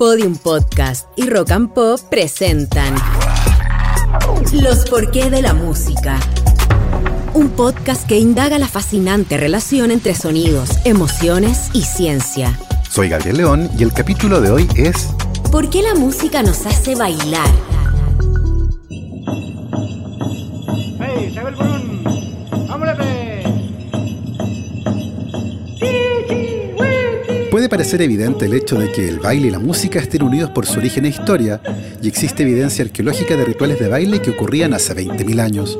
Podium Podcast y Rock and Pop presentan Los porqué de la música. Un podcast que indaga la fascinante relación entre sonidos, emociones y ciencia. Soy Gabriel León y el capítulo de hoy es ¿Por qué la música nos hace bailar? ¡Hey, parecer evidente el hecho de que el baile y la música estén unidos por su origen e historia, y existe evidencia arqueológica de rituales de baile que ocurrían hace 20.000 años.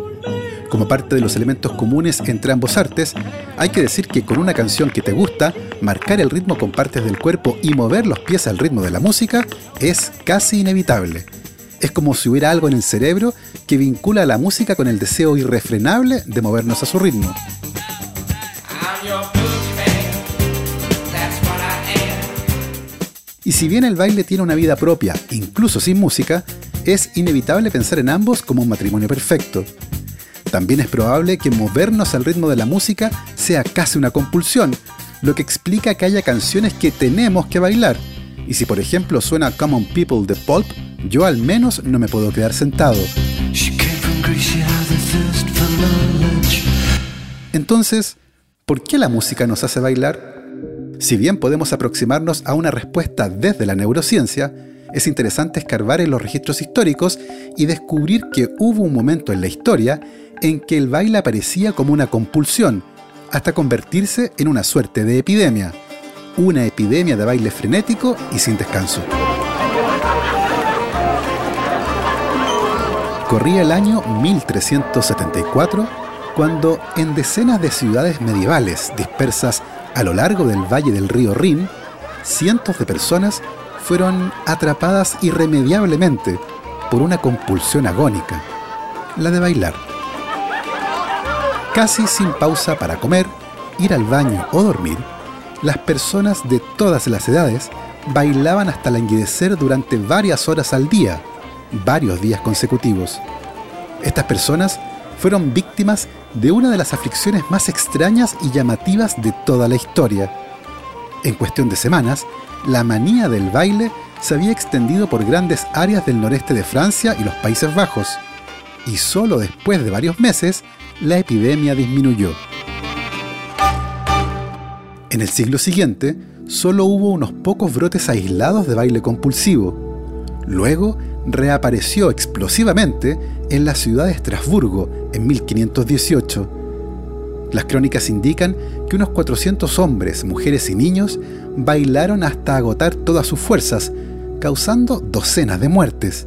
Como parte de los elementos comunes entre ambos artes, hay que decir que con una canción que te gusta, marcar el ritmo con partes del cuerpo y mover los pies al ritmo de la música es casi inevitable. Es como si hubiera algo en el cerebro que vincula a la música con el deseo irrefrenable de movernos a su ritmo. Y si bien el baile tiene una vida propia, incluso sin música, es inevitable pensar en ambos como un matrimonio perfecto. También es probable que movernos al ritmo de la música sea casi una compulsión, lo que explica que haya canciones que tenemos que bailar. Y si por ejemplo suena Common People de Pulp, yo al menos no me puedo quedar sentado. Entonces, ¿por qué la música nos hace bailar? Si bien podemos aproximarnos a una respuesta desde la neurociencia, es interesante escarbar en los registros históricos y descubrir que hubo un momento en la historia en que el baile aparecía como una compulsión, hasta convertirse en una suerte de epidemia. Una epidemia de baile frenético y sin descanso. Corría el año 1374 cuando en decenas de ciudades medievales dispersas a lo largo del valle del río Rin, cientos de personas fueron atrapadas irremediablemente por una compulsión agónica, la de bailar. Casi sin pausa para comer, ir al baño o dormir, las personas de todas las edades bailaban hasta languidecer durante varias horas al día, varios días consecutivos. Estas personas fueron víctimas de una de las aflicciones más extrañas y llamativas de toda la historia. En cuestión de semanas, la manía del baile se había extendido por grandes áreas del noreste de Francia y los Países Bajos, y solo después de varios meses la epidemia disminuyó. En el siglo siguiente, solo hubo unos pocos brotes aislados de baile compulsivo. Luego, reapareció explosivamente en la ciudad de Estrasburgo en 1518. Las crónicas indican que unos 400 hombres, mujeres y niños bailaron hasta agotar todas sus fuerzas, causando docenas de muertes.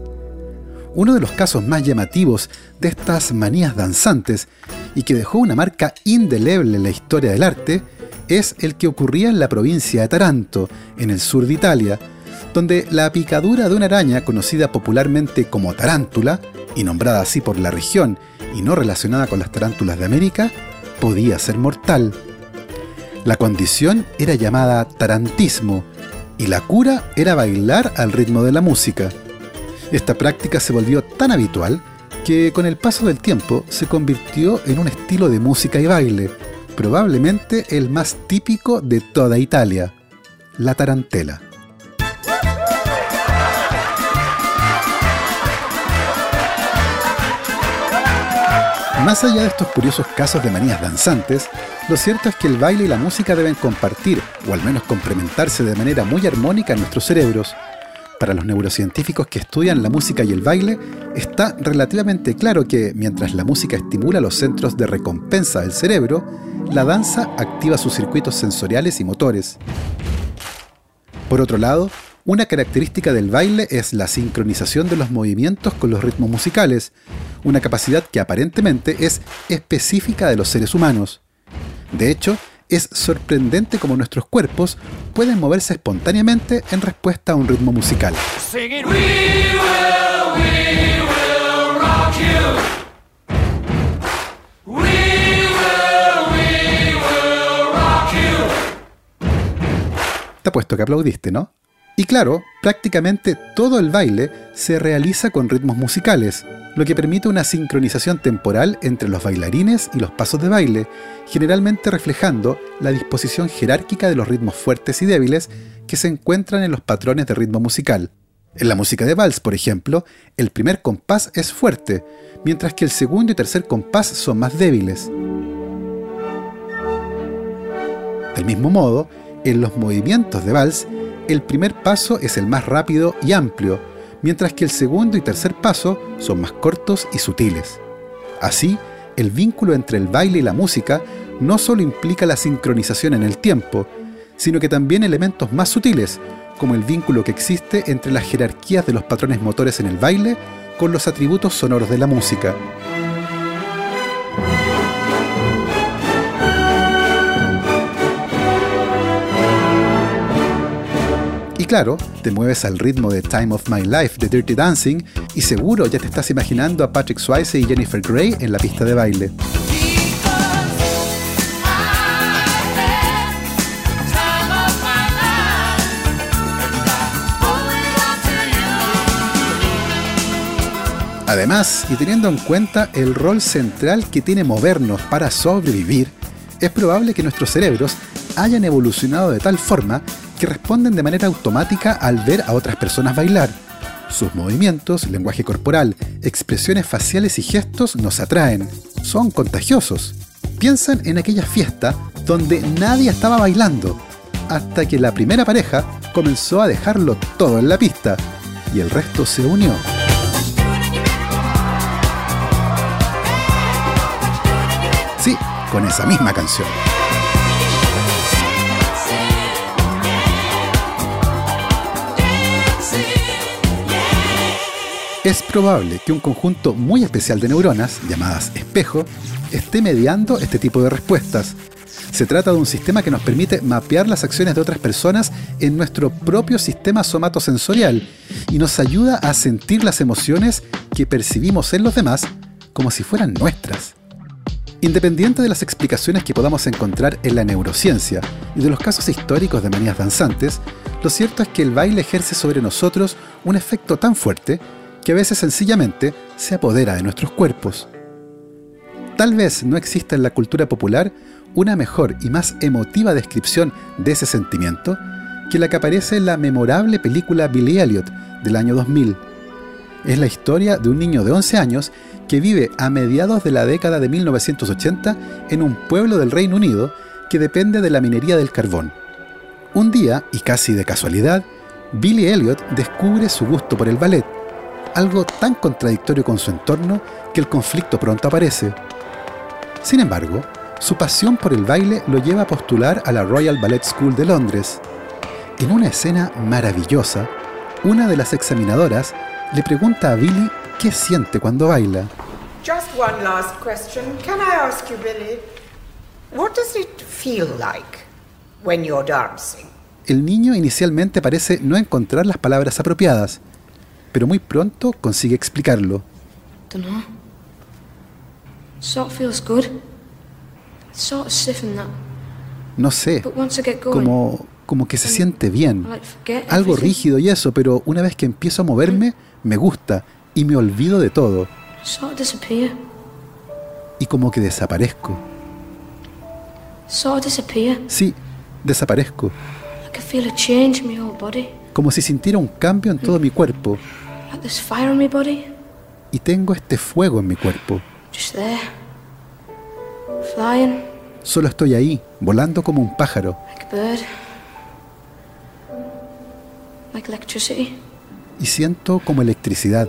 Uno de los casos más llamativos de estas manías danzantes y que dejó una marca indeleble en la historia del arte es el que ocurría en la provincia de Taranto, en el sur de Italia, donde la picadura de una araña conocida popularmente como tarántula, y nombrada así por la región y no relacionada con las tarántulas de América, podía ser mortal. La condición era llamada tarantismo y la cura era bailar al ritmo de la música. Esta práctica se volvió tan habitual que con el paso del tiempo se convirtió en un estilo de música y baile, probablemente el más típico de toda Italia, la tarantela. Más allá de estos curiosos casos de manías danzantes, lo cierto es que el baile y la música deben compartir, o al menos complementarse de manera muy armónica en nuestros cerebros. Para los neurocientíficos que estudian la música y el baile, está relativamente claro que mientras la música estimula los centros de recompensa del cerebro, la danza activa sus circuitos sensoriales y motores. Por otro lado, una característica del baile es la sincronización de los movimientos con los ritmos musicales, una capacidad que aparentemente es específica de los seres humanos. De hecho, es sorprendente cómo nuestros cuerpos pueden moverse espontáneamente en respuesta a un ritmo musical. Te apuesto que aplaudiste, ¿no? Y claro, prácticamente todo el baile se realiza con ritmos musicales, lo que permite una sincronización temporal entre los bailarines y los pasos de baile, generalmente reflejando la disposición jerárquica de los ritmos fuertes y débiles que se encuentran en los patrones de ritmo musical. En la música de vals, por ejemplo, el primer compás es fuerte, mientras que el segundo y tercer compás son más débiles. Del mismo modo, en los movimientos de vals, el primer paso es el más rápido y amplio, mientras que el segundo y tercer paso son más cortos y sutiles. Así, el vínculo entre el baile y la música no solo implica la sincronización en el tiempo, sino que también elementos más sutiles, como el vínculo que existe entre las jerarquías de los patrones motores en el baile con los atributos sonoros de la música. Y claro, te mueves al ritmo de Time of My Life de Dirty Dancing y seguro ya te estás imaginando a Patrick Swayze y Jennifer Grey en la pista de baile. Además, y teniendo en cuenta el rol central que tiene movernos para sobrevivir, es probable que nuestros cerebros hayan evolucionado de tal forma que responden de manera automática al ver a otras personas bailar. Sus movimientos, lenguaje corporal, expresiones faciales y gestos nos atraen. Son contagiosos. Piensan en aquella fiesta donde nadie estaba bailando, hasta que la primera pareja comenzó a dejarlo todo en la pista y el resto se unió. Sí, con esa misma canción. Es probable que un conjunto muy especial de neuronas, llamadas espejo, esté mediando este tipo de respuestas. Se trata de un sistema que nos permite mapear las acciones de otras personas en nuestro propio sistema somatosensorial y nos ayuda a sentir las emociones que percibimos en los demás como si fueran nuestras. Independiente de las explicaciones que podamos encontrar en la neurociencia y de los casos históricos de manías danzantes, lo cierto es que el baile ejerce sobre nosotros un efecto tan fuerte que a veces sencillamente se apodera de nuestros cuerpos. Tal vez no exista en la cultura popular una mejor y más emotiva descripción de ese sentimiento que la que aparece en la memorable película Billy Elliot del año 2000. Es la historia de un niño de 11 años que vive a mediados de la década de 1980 en un pueblo del Reino Unido que depende de la minería del carbón. Un día, y casi de casualidad, Billy Elliot descubre su gusto por el ballet, algo tan contradictorio con su entorno que el conflicto pronto aparece. Sin embargo, su pasión por el baile lo lleva a postular a la Royal Ballet School de Londres. En una escena maravillosa, una de las examinadoras le pregunta a Billy qué siente cuando baila. Just one last question. Can I ask you, Billy, what does it feel like when you're dancing? El niño inicialmente parece no encontrar las palabras apropiadas, pero muy pronto consigue explicarlo. Dunno. Sort of feels good. Sort of stiff that. No sé, But once I get going, como, como que se siente bien. Like Algo rígido y eso, pero una vez que empiezo a moverme, me gusta y me olvido de todo. Sort of disappear. Y como que desaparezco. Sort of disappear. Sí, desaparezco. I can feel a change in my whole body. Como si sintiera un cambio en todo mi cuerpo. Fire in my body. Y tengo este fuego en mi cuerpo. Just there. Flying Solo estoy ahí, volando como un pájaro. like a bird. Like electricity. Y siento como electricidad.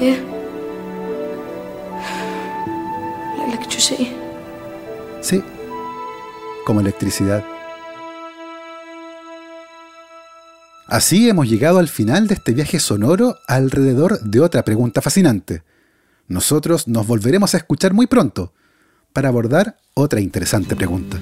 Yeah. Like electricity. Sí, como electricidad. Así hemos llegado al final de este viaje sonoro alrededor de otra pregunta fascinante. Nosotros nos volveremos a escuchar muy pronto para abordar otra interesante pregunta.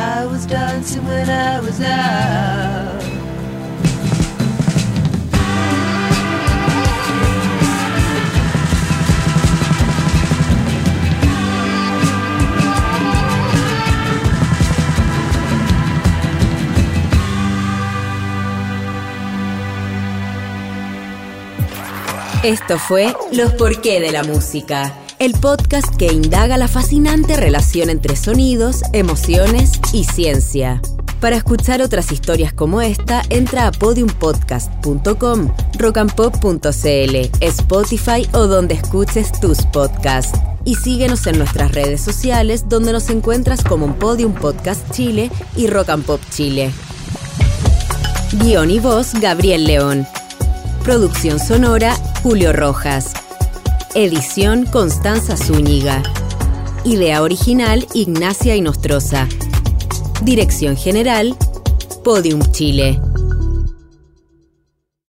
I was dancing when I was out. Esto fue Los Porqué de la Música el podcast que indaga la fascinante relación entre sonidos, emociones y ciencia. Para escuchar otras historias como esta, entra a podiumpodcast.com, rockandpop.cl, Spotify o donde escuches tus podcasts. Y síguenos en nuestras redes sociales donde nos encuentras como Podium Podcast Chile y Rock and Pop Chile. Guión y voz Gabriel León. Producción sonora Julio Rojas. Edición Constanza Zúñiga. Idea original Ignacia Inostroza. Dirección General Podium Chile.